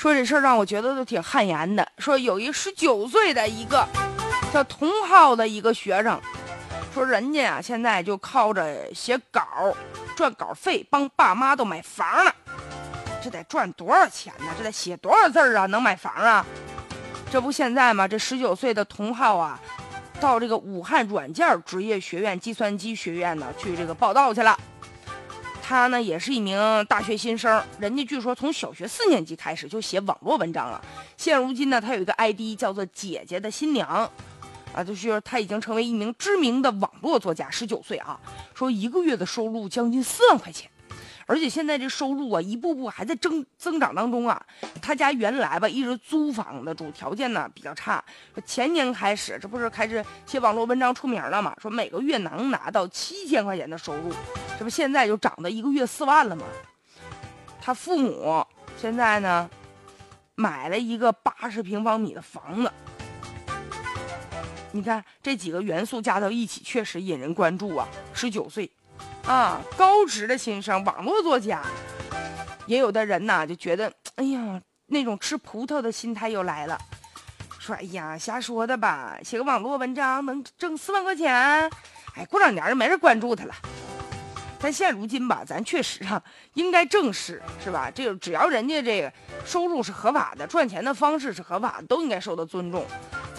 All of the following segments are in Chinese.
说这事儿让我觉得都挺汗颜的。说有一十九岁的一个叫同号的一个学生，说人家啊现在就靠着写稿赚稿费，帮爸妈都买房了。这得赚多少钱呢？这得写多少字儿啊？能买房啊？这不现在吗？这十九岁的同号啊，到这个武汉软件职业学院计算机学院呢去这个报道去了。他呢也是一名大学新生，人家据说从小学四年级开始就写网络文章了。现如今呢，他有一个 ID 叫做“姐姐的新娘”，啊，就是他已经成为一名知名的网络作家。十九岁啊，说一个月的收入将近四万块钱。而且现在这收入啊，一步步还在增增长当中啊。他家原来吧，一直租房的主条件呢比较差。前年开始，这不是开始写网络文章出名了嘛？说每个月能拿到七千块钱的收入，这不现在就涨到一个月四万了吗？他父母现在呢，买了一个八十平方米的房子。你看这几个元素加到一起，确实引人关注啊。十九岁。啊，高职的新生，网络作家，也有的人呐就觉得，哎呀，那种吃葡萄的心态又来了，说，哎呀，瞎说的吧，写个网络文章能挣四万块钱，哎，过两年就没人关注他了。但现如今吧，咱确实啊，应该正视，是吧？这个只要人家这个收入是合法的，赚钱的方式是合法的，都应该受到尊重。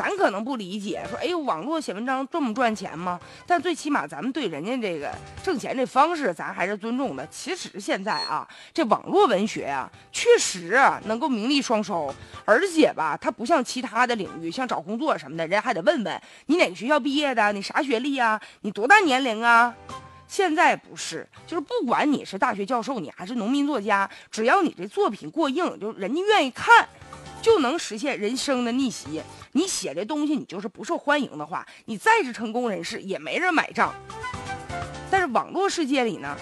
咱可能不理解，说，哎呦，网络写文章这么赚钱吗？但最起码咱们对人家这个挣钱这方式，咱还是尊重的。其实现在啊，这网络文学呀，确实能够名利双收，而且吧，它不像其他的领域，像找工作什么的，人还得问问你哪个学校毕业的，你啥学历啊，你多大年龄啊？现在不是，就是不管你是大学教授，你还是农民作家，只要你这作品过硬，就人家愿意看，就能实现人生的逆袭。你写这东西，你就是不受欢迎的话，你再是成功人士，也没人买账。但是网络世界里呢，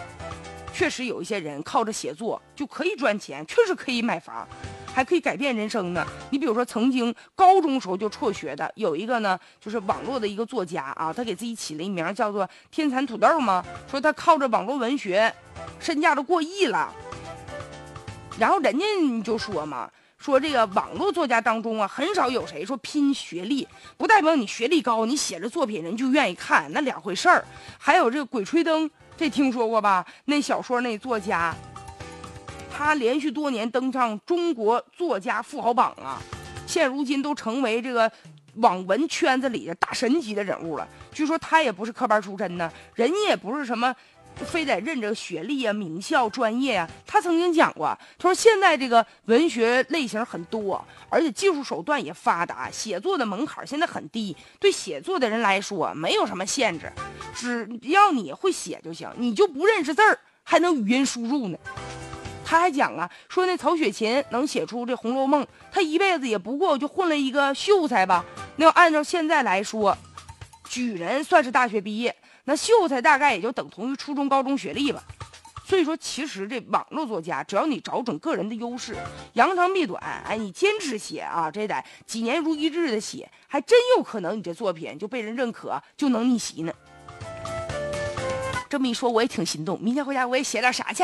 确实有一些人靠着写作就可以赚钱，确实可以买房。还可以改变人生呢。你比如说，曾经高中时候就辍学的有一个呢，就是网络的一个作家啊，他给自己起了一名叫做“天蚕土豆”嘛，说他靠着网络文学，身价都过亿了。然后人家你就说嘛，说这个网络作家当中啊，很少有谁说拼学历，不代表你学历高，你写的作品人就愿意看，那两回事儿。还有这个《鬼吹灯》，这听说过吧？那小说那作家。他连续多年登上中国作家富豪榜啊，现如今都成为这个网文圈子里的大神级的人物了。据说他也不是科班出身呢，人家也不是什么非得认这个学历啊、名校、专业啊。他曾经讲过，他说现在这个文学类型很多，而且技术手段也发达，写作的门槛现在很低，对写作的人来说没有什么限制，只要你会写就行，你就不认识字儿还能语音输入呢。他还讲啊，说那曹雪芹能写出这《红楼梦》，他一辈子也不过就混了一个秀才吧。那要按照现在来说，举人算是大学毕业，那秀才大概也就等同于初中、高中学历吧。所以说，其实这网络作家，只要你找准个人的优势，扬长避短，哎，你坚持写啊，这得几年如一日的写，还真有可能你这作品就被人认可，就能逆袭呢。这么一说，我也挺心动。明天回家我也写点啥去。